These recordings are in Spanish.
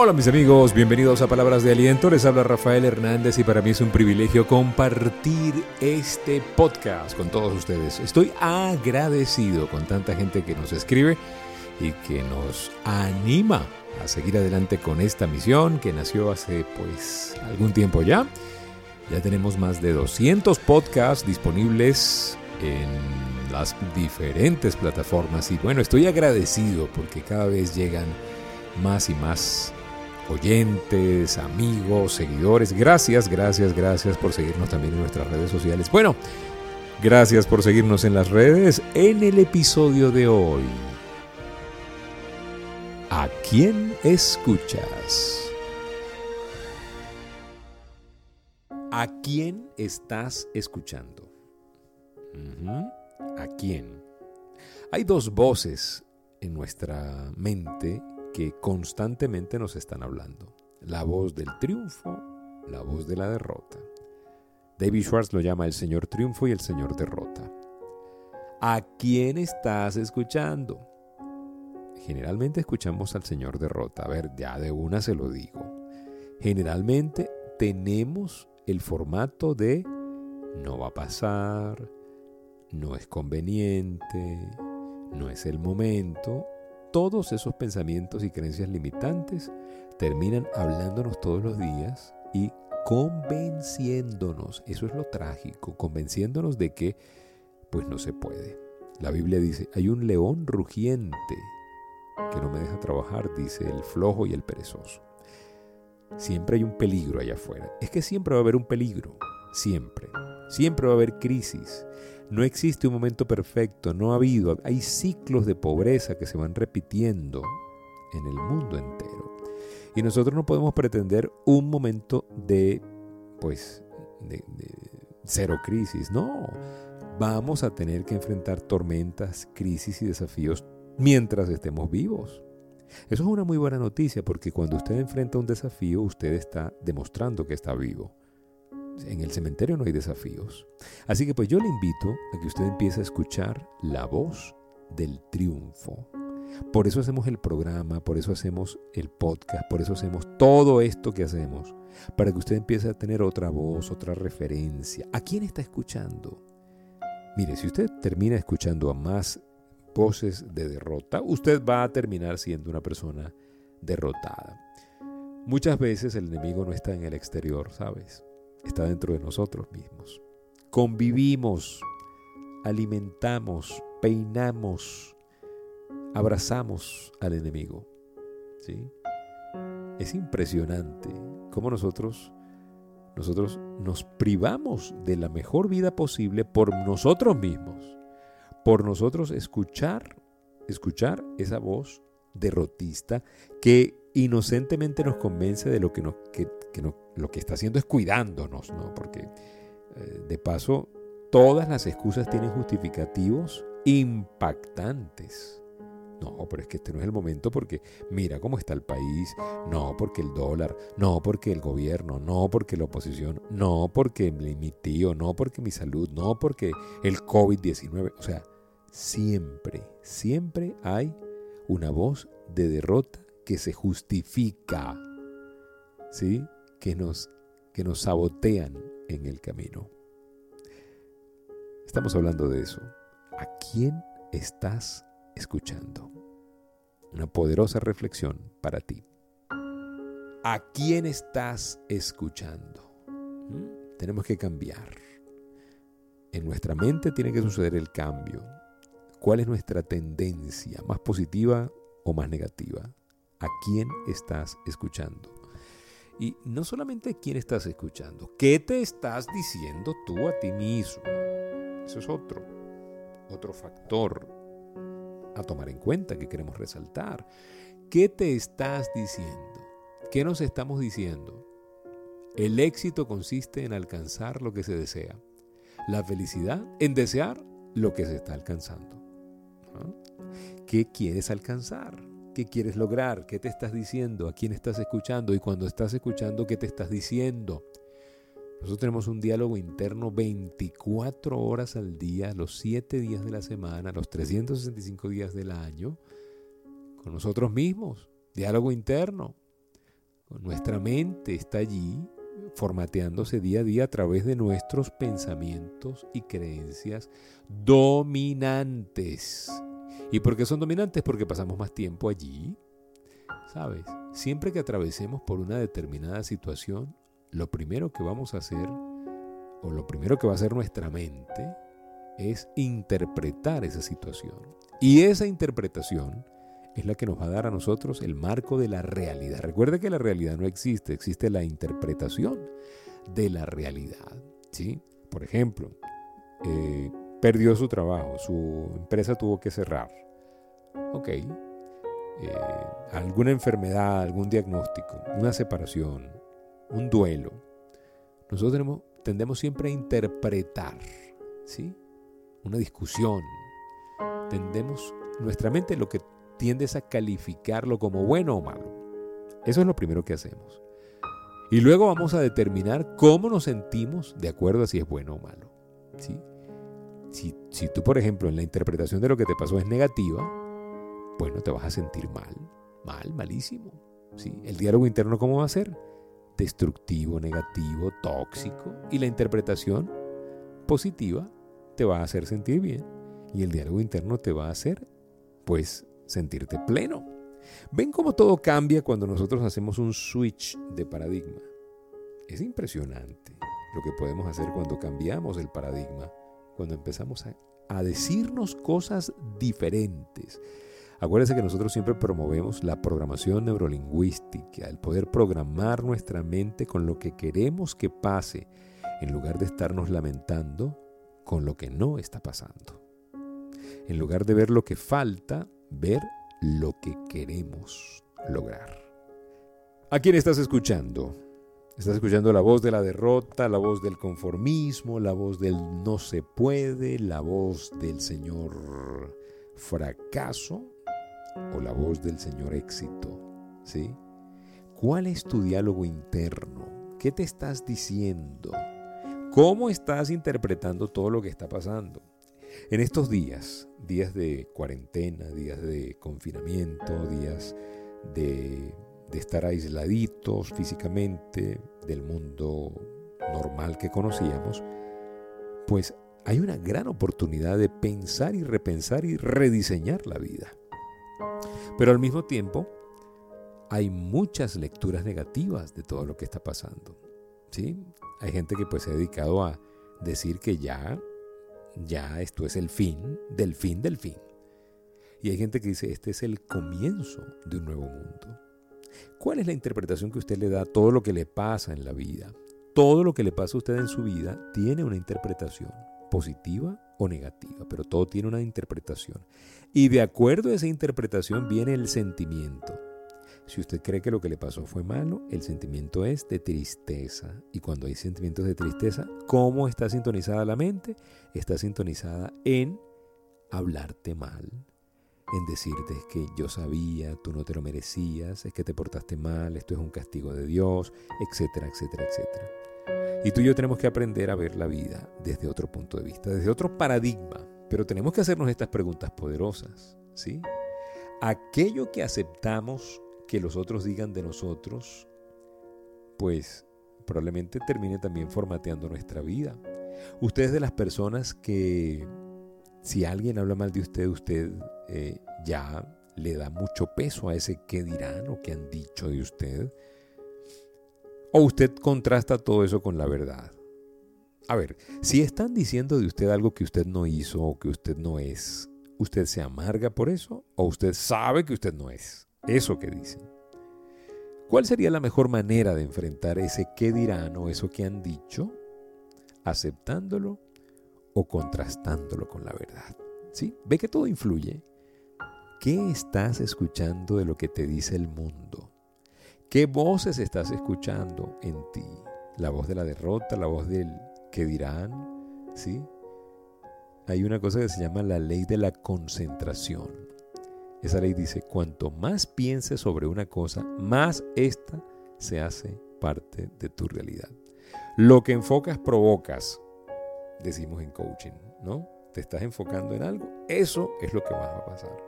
Hola mis amigos, bienvenidos a Palabras de Aliento, les habla Rafael Hernández y para mí es un privilegio compartir este podcast con todos ustedes. Estoy agradecido con tanta gente que nos escribe y que nos anima a seguir adelante con esta misión que nació hace pues algún tiempo ya. Ya tenemos más de 200 podcasts disponibles en las diferentes plataformas y bueno, estoy agradecido porque cada vez llegan más y más oyentes, amigos, seguidores. Gracias, gracias, gracias por seguirnos también en nuestras redes sociales. Bueno, gracias por seguirnos en las redes. En el episodio de hoy, ¿a quién escuchas? ¿A quién estás escuchando? ¿A quién? Hay dos voces en nuestra mente constantemente nos están hablando. La voz del triunfo, la voz de la derrota. David Schwartz lo llama el Señor triunfo y el Señor derrota. ¿A quién estás escuchando? Generalmente escuchamos al Señor derrota. A ver, ya de una se lo digo. Generalmente tenemos el formato de no va a pasar, no es conveniente, no es el momento todos esos pensamientos y creencias limitantes terminan hablándonos todos los días y convenciéndonos, eso es lo trágico, convenciéndonos de que pues no se puede. La Biblia dice, hay un león rugiente que no me deja trabajar, dice el flojo y el perezoso. Siempre hay un peligro allá afuera. Es que siempre va a haber un peligro, siempre. Siempre va a haber crisis. No existe un momento perfecto, no ha habido, hay ciclos de pobreza que se van repitiendo en el mundo entero. Y nosotros no podemos pretender un momento de, pues, de, cero crisis, no. Vamos a tener que enfrentar tormentas, crisis y desafíos mientras estemos vivos. Eso es una muy buena noticia porque cuando usted enfrenta un desafío, usted está demostrando que está vivo en el cementerio no hay desafíos. Así que pues yo le invito a que usted empiece a escuchar la voz del triunfo. Por eso hacemos el programa, por eso hacemos el podcast, por eso hacemos todo esto que hacemos, para que usted empiece a tener otra voz, otra referencia. ¿A quién está escuchando? Mire, si usted termina escuchando a más voces de derrota, usted va a terminar siendo una persona derrotada. Muchas veces el enemigo no está en el exterior, ¿sabes? Está dentro de nosotros mismos. Convivimos, alimentamos, peinamos, abrazamos al enemigo. ¿sí? Es impresionante cómo nosotros, nosotros nos privamos de la mejor vida posible por nosotros mismos, por nosotros escuchar, escuchar esa voz derrotista que inocentemente nos convence de lo que, nos, que, lo que está haciendo es cuidándonos, ¿no? Porque eh, de paso, todas las excusas tienen justificativos impactantes. No, pero es que este no es el momento porque mira cómo está el país, no porque el dólar, no porque el gobierno, no porque la oposición, no porque mi tío, no porque mi salud, no porque el COVID-19. O sea, siempre, siempre hay una voz de derrota que se justifica, ¿sí? Que, nos, que nos sabotean en el camino. Estamos hablando de eso. ¿A quién estás escuchando? Una poderosa reflexión para ti. ¿A quién estás escuchando? ¿Mm? Tenemos que cambiar. En nuestra mente tiene que suceder el cambio. ¿Cuál es nuestra tendencia? ¿Más positiva o más negativa? a quién estás escuchando. Y no solamente quién estás escuchando, ¿qué te estás diciendo tú a ti mismo? Eso es otro, otro factor a tomar en cuenta que queremos resaltar. ¿Qué te estás diciendo? ¿Qué nos estamos diciendo? El éxito consiste en alcanzar lo que se desea. La felicidad en desear lo que se está alcanzando. ¿Qué quieres alcanzar? ¿Qué quieres lograr? ¿Qué te estás diciendo? ¿A quién estás escuchando? Y cuando estás escuchando, ¿qué te estás diciendo? Nosotros tenemos un diálogo interno 24 horas al día, los 7 días de la semana, los 365 días del año, con nosotros mismos. Diálogo interno. Nuestra mente está allí formateándose día a día a través de nuestros pensamientos y creencias dominantes. ¿Y por qué son dominantes? Porque pasamos más tiempo allí. ¿Sabes? Siempre que atravesemos por una determinada situación, lo primero que vamos a hacer, o lo primero que va a hacer nuestra mente, es interpretar esa situación. Y esa interpretación es la que nos va a dar a nosotros el marco de la realidad. Recuerde que la realidad no existe, existe la interpretación de la realidad. ¿sí? Por ejemplo, eh, perdió su trabajo, su empresa tuvo que cerrar. Ok. Eh, alguna enfermedad, algún diagnóstico, una separación, un duelo. Nosotros tenemos, tendemos siempre a interpretar, ¿sí? Una discusión. Tendemos, nuestra mente lo que tiendes a calificarlo como bueno o malo. Eso es lo primero que hacemos. Y luego vamos a determinar cómo nos sentimos de acuerdo a si es bueno o malo. ¿sí? Si, si tú, por ejemplo, en la interpretación de lo que te pasó es negativa, bueno, te vas a sentir mal, mal, malísimo. ¿sí? El diálogo interno, ¿cómo va a ser? Destructivo, negativo, tóxico. Y la interpretación positiva te va a hacer sentir bien. Y el diálogo interno te va a hacer, pues, sentirte pleno. Ven cómo todo cambia cuando nosotros hacemos un switch de paradigma. Es impresionante lo que podemos hacer cuando cambiamos el paradigma, cuando empezamos a, decirnos cosas diferentes. Acuérdense que nosotros siempre promovemos la programación neurolingüística, el poder programar nuestra mente con lo que queremos que pase, en lugar de estarnos lamentando con lo que no está pasando. En lugar de ver lo que falta, ver lo que queremos lograr. ¿A quién estás escuchando? Estás escuchando la voz de la derrota, la voz del conformismo, la voz del no se puede, la voz del Señor fracaso o la voz del Señor éxito. ¿Sí? ¿Cuál es tu diálogo interno? ¿Qué te estás diciendo? ¿Cómo estás interpretando todo lo que está pasando? En estos días, días de cuarentena, días de confinamiento, días de, estar aisladitos físicamente del mundo normal que conocíamos, pues hay una gran oportunidad de pensar y repensar y rediseñar la vida. Pero al mismo tiempo, hay muchas lecturas negativas de todo lo que está pasando. ¿sí? Hay gente que pues se ha dedicado a decir que ya ya esto es el fin del fin del fin. Y hay gente que dice, este es el comienzo de un nuevo mundo. ¿Cuál es la interpretación que usted le da a todo lo que le pasa en la vida? Todo lo que le pasa a usted en su vida tiene una interpretación, positiva o negativa, pero todo tiene una interpretación. Y de acuerdo a esa interpretación viene el sentimiento. Si usted cree que lo que le pasó fue malo, el sentimiento es de tristeza. Y cuando hay sentimientos de tristeza, ¿cómo está sintonizada la mente? Está sintonizada en hablarte mal, en decirte que yo sabía, tú no te lo merecías, es que te portaste mal, esto es un castigo de Dios, etcétera, etcétera, etcétera. Y tú y yo tenemos que aprender a ver la vida desde otro punto de vista, desde otro paradigma. Pero tenemos que hacernos estas preguntas poderosas, ¿sí? Aquello que aceptamos que los otros digan de nosotros, pues probablemente termine también formateando nuestra vida. Usted es de las personas que si alguien habla mal de usted, usted eh, ya le da mucho peso a ese qué dirán o qué han dicho de usted. O usted contrasta todo eso con la verdad. A ver, si están diciendo de usted algo que usted no hizo o que usted no es, ¿usted se amarga por eso o usted sabe que usted no es? eso que dicen. ¿Cuál sería la mejor manera de enfrentar ese qué dirán o eso que han dicho? ¿Aceptándolo o contrastándolo con la verdad? ¿Sí? ¿Ve que todo influye? ¿Qué estás escuchando de lo que te dice el mundo? ¿Qué voces estás escuchando en ti? ¿La voz de la derrota? ¿La voz del qué dirán? ¿Sí? Hay una cosa que se llama la ley de la concentración. Esa ley dice, cuanto más pienses sobre una cosa, más esta se hace parte de tu realidad. Lo que enfocas, provocas, decimos en coaching, ¿no? Te estás enfocando en algo, eso es lo que va a pasar.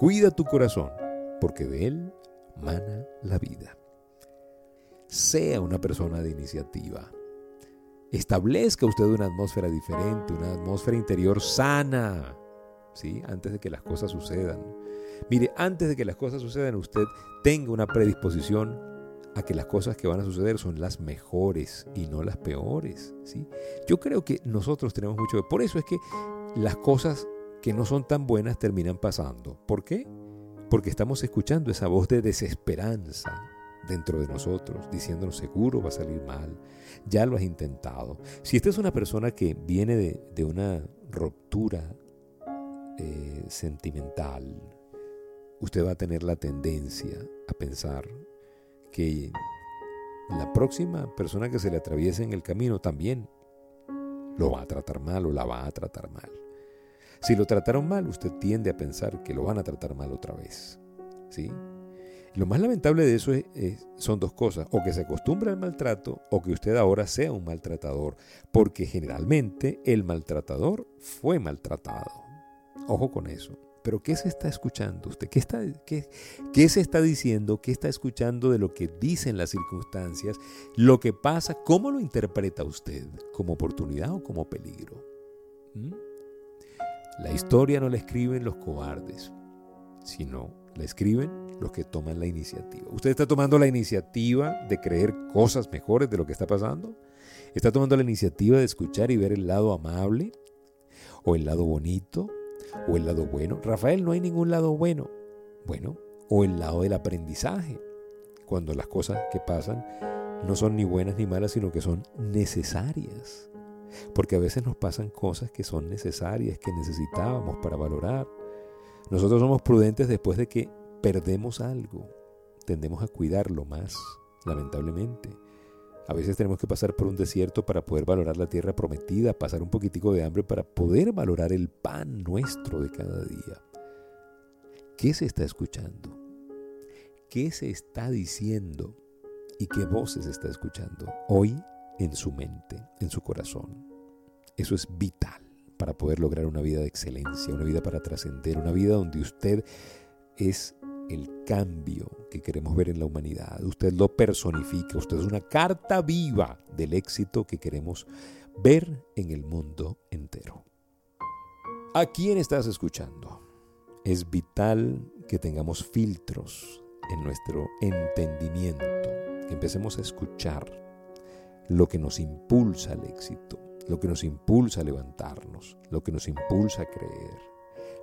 Cuida tu corazón, porque de él mana la vida. sea una persona de iniciativa. Establezca usted una atmósfera diferente, una atmósfera interior sana, ¿sí? Antes de que las cosas sucedan. Mire, antes de que las cosas sucedan, usted tenga una predisposición a que las cosas que van a suceder son las mejores y no las peores, ¿sí? Yo creo que nosotros tenemos mucho... Por eso es que las cosas que no son tan buenas terminan pasando. ¿Por qué? Porque estamos escuchando esa voz de desesperanza dentro de nosotros, diciéndonos seguro va a salir mal, ya lo has intentado. Si esta es una persona que viene de, una ruptura eh, sentimental, usted va a tener la tendencia a pensar que la próxima persona que se le atraviese en el camino también lo va a tratar mal o la va a tratar mal. Si lo trataron mal, usted tiende a pensar que lo van a tratar mal otra vez. ¿Sí? Lo más lamentable de eso son dos cosas, o que se acostumbra al maltrato o que usted ahora sea un maltratador, porque generalmente el maltratador fue maltratado. Ojo con eso. Pero ¿qué se está escuchando usted? ¿Qué, está, qué, ¿Qué se está diciendo? ¿Qué está escuchando de lo que dicen las circunstancias? Lo que pasa, ¿cómo lo interpreta usted? ¿Como oportunidad o como peligro? ¿Mm? La historia no la escriben los cobardes, sino la escriben los que toman la iniciativa. ¿Usted está tomando la iniciativa de creer cosas mejores de lo que está pasando? ¿Está tomando la iniciativa de escuchar y ver el lado amable? ¿O el lado bonito? ¿O el lado bueno? Rafael, no hay ningún lado bueno. Bueno, o el lado del aprendizaje, cuando las cosas que pasan no son ni buenas ni malas, sino que son necesarias. Porque a veces nos pasan cosas que son necesarias, que necesitábamos para valorar. Nosotros somos prudentes después de que perdemos algo. Tendemos a cuidarlo más, lamentablemente. A veces tenemos que pasar por un desierto para poder valorar la tierra prometida, pasar un poquitico de hambre para poder valorar el pan nuestro de cada día. ¿Qué se está escuchando? ¿Qué se está diciendo? ¿Y qué voces está escuchando hoy en su mente, en su corazón? Eso es vital para poder lograr una vida de excelencia, una vida para trascender, una vida donde usted es el cambio que queremos ver en la humanidad. Usted lo personifica, usted es una carta viva del éxito que queremos ver en el mundo entero. ¿A quién estás escuchando? Es vital que tengamos filtros en nuestro entendimiento, que empecemos a escuchar lo que nos impulsa al éxito, lo que nos impulsa a levantarnos, lo que nos impulsa a creer.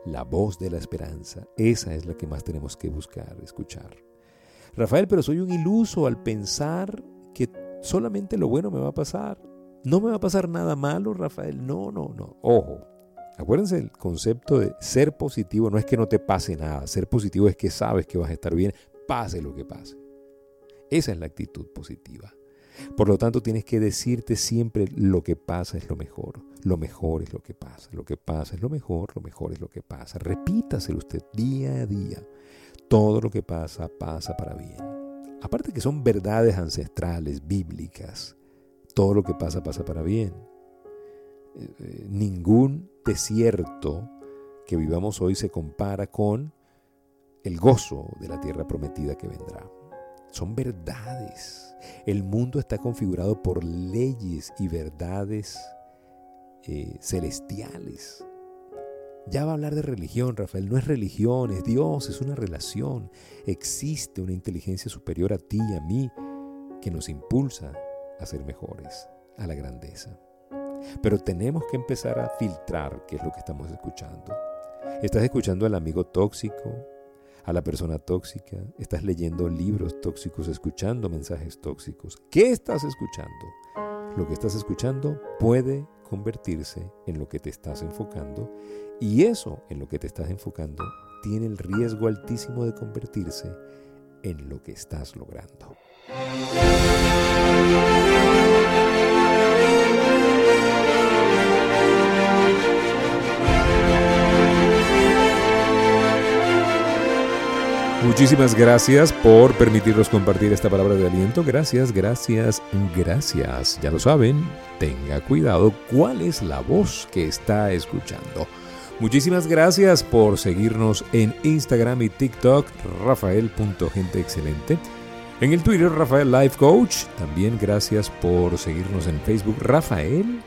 La voz de la esperanza, esa es la que más tenemos que buscar, escuchar. Rafael, pero soy un iluso al pensar que solamente lo bueno me va a pasar. No me va a pasar nada malo, Rafael. No, no, no. Ojo, acuérdense el concepto de ser positivo no es que no te pase nada. Ser positivo es que sabes que vas a estar bien, pase lo que pase. Esa es la actitud positiva. Por lo tanto, tienes que decirte siempre lo que pasa es lo mejor. Lo mejor es lo que pasa. Lo que pasa es lo mejor. Lo mejor es lo que pasa. Repítaselo usted día a día. Todo lo que pasa pasa para bien. Aparte que son verdades ancestrales, bíblicas. Todo lo que pasa pasa para bien. Eh, eh, ningún desierto que vivamos hoy se compara con el gozo de la tierra prometida que vendrá. Son verdades. El mundo está configurado por leyes y verdades eh, celestiales. Ya va a hablar de religión, Rafael. No es religión, es Dios, es una relación. Existe una inteligencia superior a ti y a mí que nos impulsa a ser mejores, a la grandeza. Pero tenemos que empezar a filtrar qué es lo que estamos escuchando. ¿Estás escuchando al amigo tóxico, a la persona tóxica, estás leyendo libros tóxicos, escuchando mensajes tóxicos. ¿Qué estás escuchando? Lo que estás escuchando puede convertirse en lo que te estás enfocando y eso en lo que te estás enfocando tiene el riesgo altísimo de convertirse en lo que estás logrando. Muchísimas gracias por permitirnos compartir esta palabra de aliento. Gracias, gracias, gracias. Ya lo saben, tenga cuidado cuál es la voz que está escuchando. Muchísimas gracias por seguirnos en Instagram y TikTok, rafael.genteexcelente. En el Twitter, Rafael Life Coach. También gracias por seguirnos en Facebook, Rafael.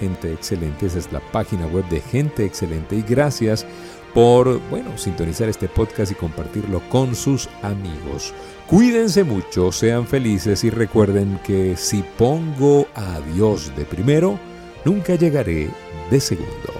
Gente Excelente, esa es la página web de Gente Excelente y gracias por, bueno, sintonizar este podcast y compartirlo con sus amigos. Cuídense mucho, sean felices y recuerden que si pongo a Dios de primero, nunca llegaré de segundo.